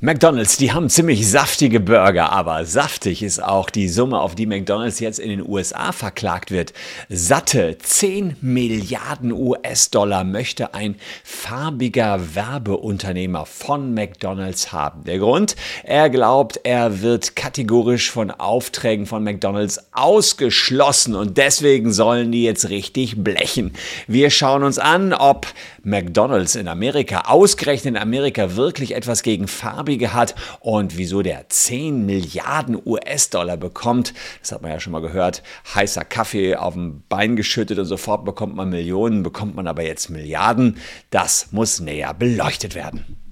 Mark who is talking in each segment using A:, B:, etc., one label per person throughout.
A: McDonald's, die haben ziemlich saftige Burger, aber saftig ist auch die Summe, auf die McDonald's jetzt in den USA verklagt wird. Satte 10 Milliarden US-Dollar möchte ein farbiger Werbeunternehmer von McDonald's haben. Der Grund? Er glaubt, er wird kategorisch von Aufträgen von McDonald's ausgeschlossen und deswegen sollen die jetzt richtig blechen. Wir schauen uns an, ob McDonald's in Amerika, ausgerechnet in Amerika, wirklich etwas gegen farbige hat und wieso der 10 Milliarden US-Dollar bekommt. Das hat man ja schon mal gehört. Heißer Kaffee auf dem Bein geschüttet und sofort bekommt man Millionen, bekommt man aber jetzt Milliarden. Das muss näher beleuchtet werden.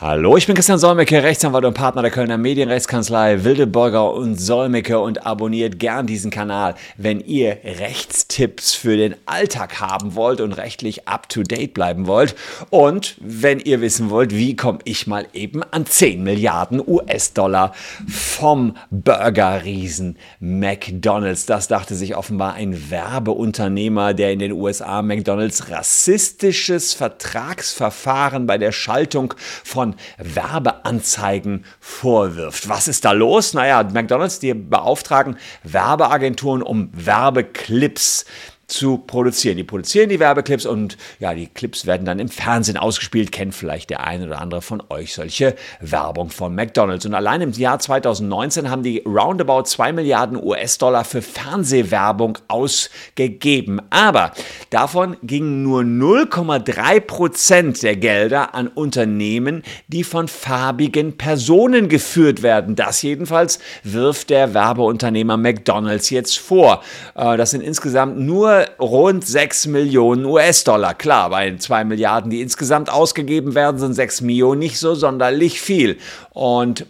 A: Hallo, ich bin Christian Solmecke, Rechtsanwalt und Partner der Kölner Medienrechtskanzlei Wildeborger und Solmecke und abonniert gern diesen Kanal, wenn ihr Rechtstipps für den Alltag haben wollt und rechtlich up to date bleiben wollt und wenn ihr wissen wollt, wie komme ich mal eben an 10 Milliarden US-Dollar vom Burgerriesen McDonald's. Das dachte sich offenbar ein Werbeunternehmer, der in den USA McDonald's rassistisches Vertragsverfahren bei der Schaltung von von Werbeanzeigen vorwirft. Was ist da los? Naja, McDonald's, die beauftragen Werbeagenturen um Werbeclips zu produzieren. Die produzieren die Werbeclips und ja, die Clips werden dann im Fernsehen ausgespielt. Kennt vielleicht der eine oder andere von euch solche Werbung von McDonald's. Und allein im Jahr 2019 haben die roundabout 2 Milliarden US-Dollar für Fernsehwerbung ausgegeben. Aber davon gingen nur 0,3 Prozent der Gelder an Unternehmen, die von farbigen Personen geführt werden. Das jedenfalls wirft der Werbeunternehmer McDonald's jetzt vor. Äh, das sind insgesamt nur rund 6 Millionen US-Dollar. Klar, bei 2 Milliarden, die insgesamt ausgegeben werden, sind 6 Millionen nicht so sonderlich viel. Und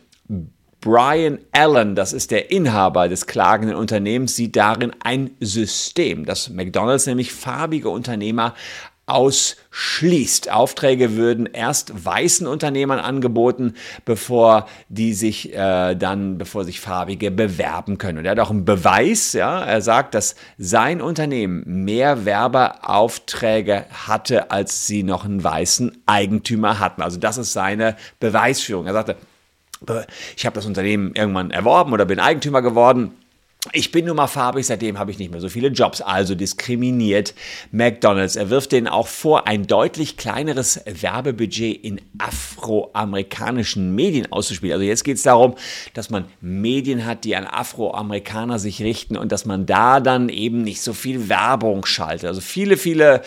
A: Brian Allen, das ist der Inhaber des klagenden Unternehmens, sieht darin ein System, dass McDonald's nämlich farbige Unternehmer ausschließt. Aufträge würden erst weißen Unternehmern angeboten, bevor die sich äh, dann, bevor sich Farbige bewerben können. Und er hat auch einen Beweis, ja, er sagt, dass sein Unternehmen mehr Werbeaufträge hatte, als sie noch einen weißen Eigentümer hatten. Also das ist seine Beweisführung. Er sagte, ich habe das Unternehmen irgendwann erworben oder bin Eigentümer geworden ich bin nun mal farbig, seitdem habe ich nicht mehr so viele Jobs, also diskriminiert McDonald's. Er wirft denen auch vor, ein deutlich kleineres Werbebudget in afroamerikanischen Medien auszuspielen. Also jetzt geht es darum, dass man Medien hat, die an Afroamerikaner sich richten und dass man da dann eben nicht so viel Werbung schaltet. Also viele, viele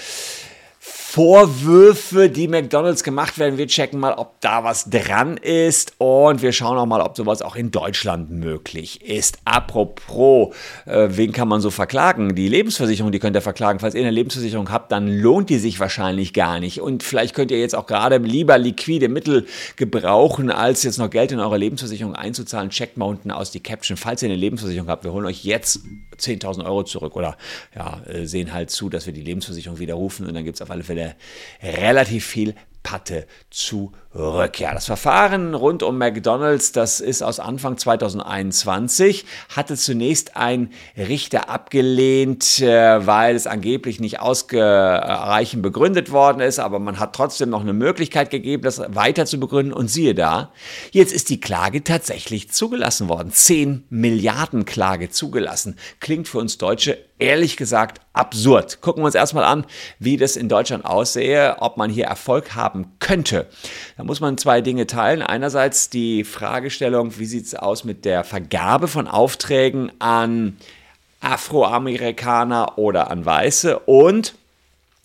A: Vorwürfe, die McDonald's gemacht werden. Wir checken mal, ob da was dran ist und wir schauen auch mal, ob sowas auch in Deutschland möglich ist. Apropos, äh, wen kann man so verklagen? Die Lebensversicherung, die könnt ihr verklagen. Falls ihr eine Lebensversicherung habt, dann lohnt die sich wahrscheinlich gar nicht. Und vielleicht könnt ihr jetzt auch gerade lieber liquide Mittel gebrauchen, als jetzt noch Geld in eure Lebensversicherung einzuzahlen. Checkt mal unten aus die Caption. Falls ihr eine Lebensversicherung habt, wir holen euch jetzt 10.000 Euro zurück oder ja, äh, sehen halt zu, dass wir die Lebensversicherung widerrufen und dann gibt es auf alle Fälle relativ viel Patte zurück. Ja, das Verfahren rund um McDonald's, das ist aus Anfang 2021, hatte zunächst ein Richter abgelehnt, äh, weil es angeblich nicht ausreichend begründet worden ist, aber man hat trotzdem noch eine Möglichkeit gegeben, das weiter zu begründen und siehe da, jetzt ist die Klage tatsächlich zugelassen worden. 10 Milliarden Klage zugelassen. Klingt für uns Deutsche ehrlich gesagt absurd. Gucken wir uns erstmal an, wie das in Deutschland aussehe, ob man hier Erfolg haben könnte. Da muss man zwei Dinge teilen. Einerseits die Fragestellung, wie sieht es aus mit der Vergabe von Aufträgen an Afroamerikaner oder an Weiße und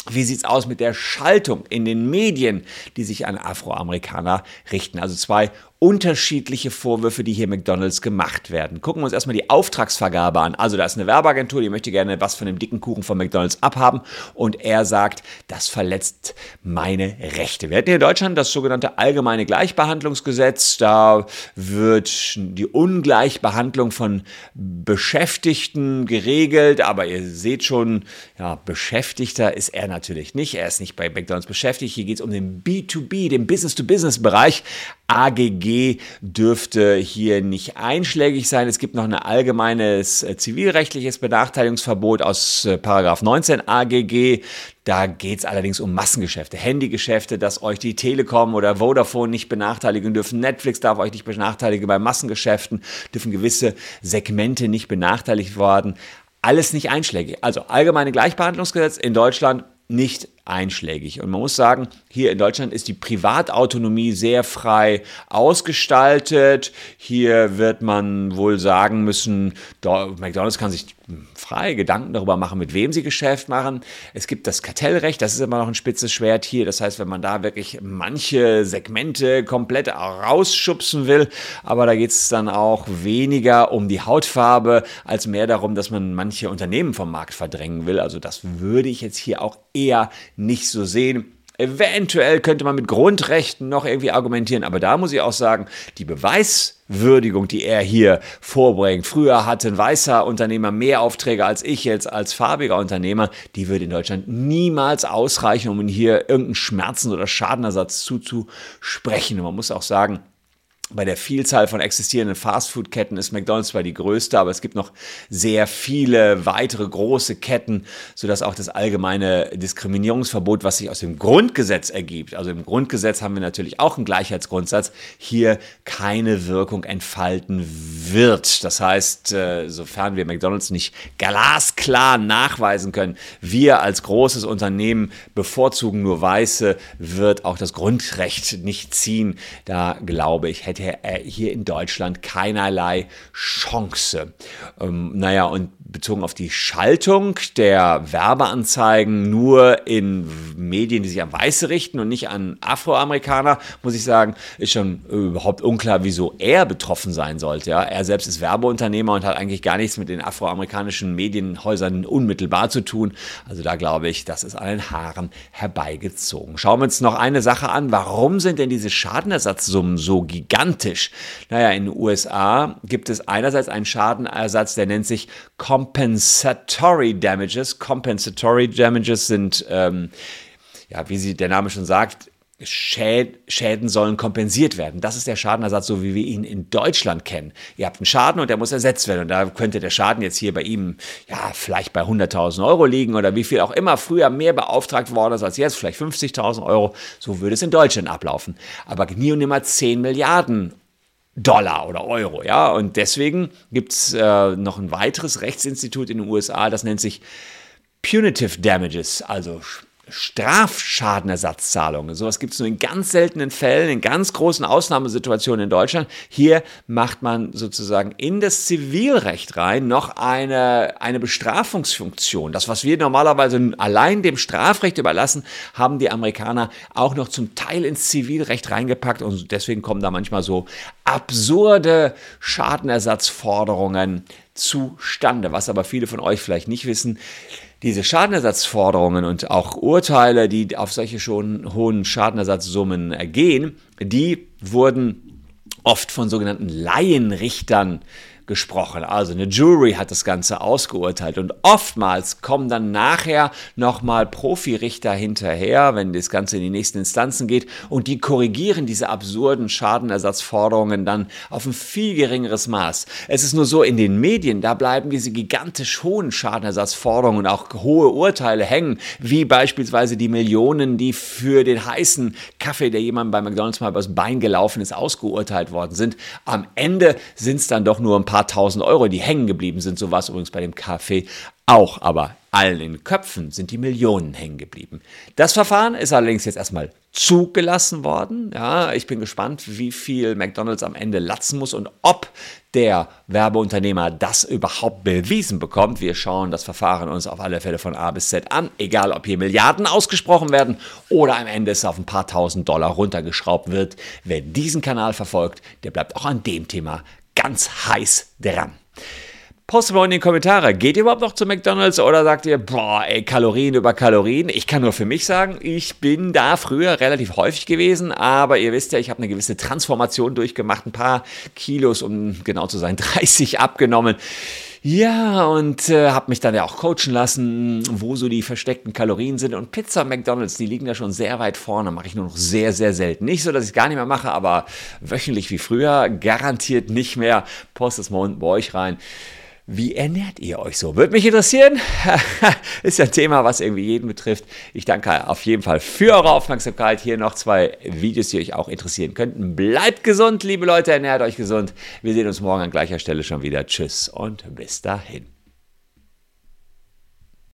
A: wie sieht es aus mit der Schaltung in den Medien, die sich an Afroamerikaner richten? Also zwei unterschiedliche Vorwürfe, die hier McDonald's gemacht werden. Gucken wir uns erstmal die Auftragsvergabe an. Also da ist eine Werbeagentur, die möchte gerne was von dem dicken Kuchen von McDonald's abhaben und er sagt, das verletzt meine Rechte. Wir hätten hier in Deutschland das sogenannte allgemeine Gleichbehandlungsgesetz. Da wird die Ungleichbehandlung von Beschäftigten geregelt, aber ihr seht schon, ja, Beschäftigter ist er natürlich nicht. Er ist nicht bei McDonald's beschäftigt. Hier geht es um den B2B, den Business-to-Business-Bereich. AGG dürfte hier nicht einschlägig sein. Es gibt noch ein allgemeines äh, zivilrechtliches Benachteiligungsverbot aus äh, Paragraph 19 AGG. Da geht es allerdings um Massengeschäfte, Handygeschäfte, dass euch die Telekom oder Vodafone nicht benachteiligen dürfen. Netflix darf euch nicht benachteiligen bei Massengeschäften, dürfen gewisse Segmente nicht benachteiligt werden. Alles nicht einschlägig. Also allgemeine Gleichbehandlungsgesetz in Deutschland nicht einschlägig. Und man muss sagen, hier in Deutschland ist die Privatautonomie sehr frei ausgestaltet. Hier wird man wohl sagen müssen, McDonald's kann sich frei Gedanken darüber machen, mit wem sie Geschäft machen. Es gibt das Kartellrecht, das ist immer noch ein spitzes Schwert hier. Das heißt, wenn man da wirklich manche Segmente komplett rausschubsen will, aber da geht es dann auch weniger um die Hautfarbe, als mehr darum, dass man manche Unternehmen vom Markt verdrängen will. Also das würde ich jetzt hier auch eher nicht so sehen. Eventuell könnte man mit Grundrechten noch irgendwie argumentieren, aber da muss ich auch sagen, die Beweiswürdigung, die er hier vorbringt, früher hatte ein weißer Unternehmer mehr Aufträge als ich jetzt als farbiger Unternehmer, die würde in Deutschland niemals ausreichen, um hier irgendeinen Schmerzen- oder Schadenersatz zuzusprechen. Und man muss auch sagen, bei der Vielzahl von existierenden Fastfood-Ketten ist McDonald's zwar die größte, aber es gibt noch sehr viele weitere große Ketten, sodass auch das allgemeine Diskriminierungsverbot, was sich aus dem Grundgesetz ergibt, also im Grundgesetz haben wir natürlich auch einen Gleichheitsgrundsatz, hier keine Wirkung entfalten wird. Das heißt, äh, sofern wir McDonald's nicht glasklar nachweisen können, wir als großes Unternehmen bevorzugen nur Weiße, wird auch das Grundrecht nicht ziehen. Da glaube ich, hätte er hier in Deutschland keinerlei Chance. Ähm, naja, und bezogen auf die Schaltung der Werbeanzeigen nur in Medien, die sich an Weiße richten und nicht an Afroamerikaner, muss ich sagen, ist schon überhaupt unklar, wieso er betroffen sein sollte. Ja? Er selbst ist Werbeunternehmer und hat eigentlich gar nichts mit den afroamerikanischen Medienhäusern unmittelbar zu tun. Also da glaube ich, das ist an den Haaren herbeigezogen. Schauen wir uns noch eine Sache an. Warum sind denn diese Schadenersatzsummen so gigantisch? Naja, in den USA gibt es einerseits einen Schadenersatz, der nennt sich Compensatory Damages. Compensatory Damages sind, ähm, ja, wie sie der Name schon sagt, Schäden sollen kompensiert werden. Das ist der Schadenersatz, so wie wir ihn in Deutschland kennen. Ihr habt einen Schaden und der muss ersetzt werden. Und da könnte der Schaden jetzt hier bei ihm, ja, vielleicht bei 100.000 Euro liegen oder wie viel auch immer früher mehr beauftragt worden ist als jetzt, vielleicht 50.000 Euro. So würde es in Deutschland ablaufen. Aber nie und nimmer 10 Milliarden Dollar oder Euro, ja. Und deswegen gibt es äh, noch ein weiteres Rechtsinstitut in den USA, das nennt sich Punitive Damages, also Strafschadenersatzzahlungen. Sowas gibt es nur in ganz seltenen Fällen, in ganz großen Ausnahmesituationen in Deutschland. Hier macht man sozusagen in das Zivilrecht rein noch eine, eine Bestrafungsfunktion. Das, was wir normalerweise allein dem Strafrecht überlassen, haben die Amerikaner auch noch zum Teil ins Zivilrecht reingepackt und deswegen kommen da manchmal so absurde Schadenersatzforderungen zustande. Was aber viele von euch vielleicht nicht wissen, diese Schadenersatzforderungen und auch Urteile, die auf solche schon hohen Schadenersatzsummen ergehen, die wurden oft von sogenannten Laienrichtern gesprochen. Also eine Jury hat das Ganze ausgeurteilt und oftmals kommen dann nachher nochmal Profirichter hinterher, wenn das Ganze in die nächsten Instanzen geht und die korrigieren diese absurden Schadenersatzforderungen dann auf ein viel geringeres Maß. Es ist nur so, in den Medien, da bleiben diese gigantisch hohen Schadenersatzforderungen und auch hohe Urteile hängen, wie beispielsweise die Millionen, die für den heißen Kaffee, der jemand bei McDonald's mal übers Bein gelaufen ist, ausgeurteilt worden sind. Am Ende sind es dann doch nur ein paar paar tausend Euro, die hängen geblieben sind. So war es übrigens bei dem Kaffee auch. Aber allen in Köpfen sind die Millionen hängen geblieben. Das Verfahren ist allerdings jetzt erstmal zugelassen worden. Ja, ich bin gespannt, wie viel McDonald's am Ende latzen muss und ob der Werbeunternehmer das überhaupt bewiesen bekommt. Wir schauen das Verfahren uns auf alle Fälle von A bis Z an, egal ob hier Milliarden ausgesprochen werden oder am Ende es auf ein paar tausend Dollar runtergeschraubt wird. Wer diesen Kanal verfolgt, der bleibt auch an dem Thema ganz heiß dran. Postet mal in die Kommentare, geht ihr überhaupt noch zu McDonalds oder sagt ihr, boah, ey, Kalorien über Kalorien? Ich kann nur für mich sagen, ich bin da früher relativ häufig gewesen, aber ihr wisst ja, ich habe eine gewisse Transformation durchgemacht, ein paar Kilos, um genau zu sein, 30 abgenommen Ja, und äh, habe mich dann ja auch coachen lassen, wo so die versteckten Kalorien sind. Und Pizza und McDonalds, die liegen da schon sehr weit vorne. Mache ich nur noch sehr, sehr selten. Nicht so, dass ich es gar nicht mehr mache, aber wöchentlich wie früher. Garantiert nicht mehr. Post es mal unten bei euch rein. Wie ernährt ihr euch so? Würde mich interessieren. Ist ja ein Thema, was irgendwie jeden betrifft. Ich danke auf jeden Fall für eure Aufmerksamkeit. Hier noch zwei Videos, die euch auch interessieren könnten. Bleibt gesund, liebe Leute, ernährt euch gesund. Wir sehen uns morgen an gleicher Stelle schon wieder. Tschüss und bis dahin.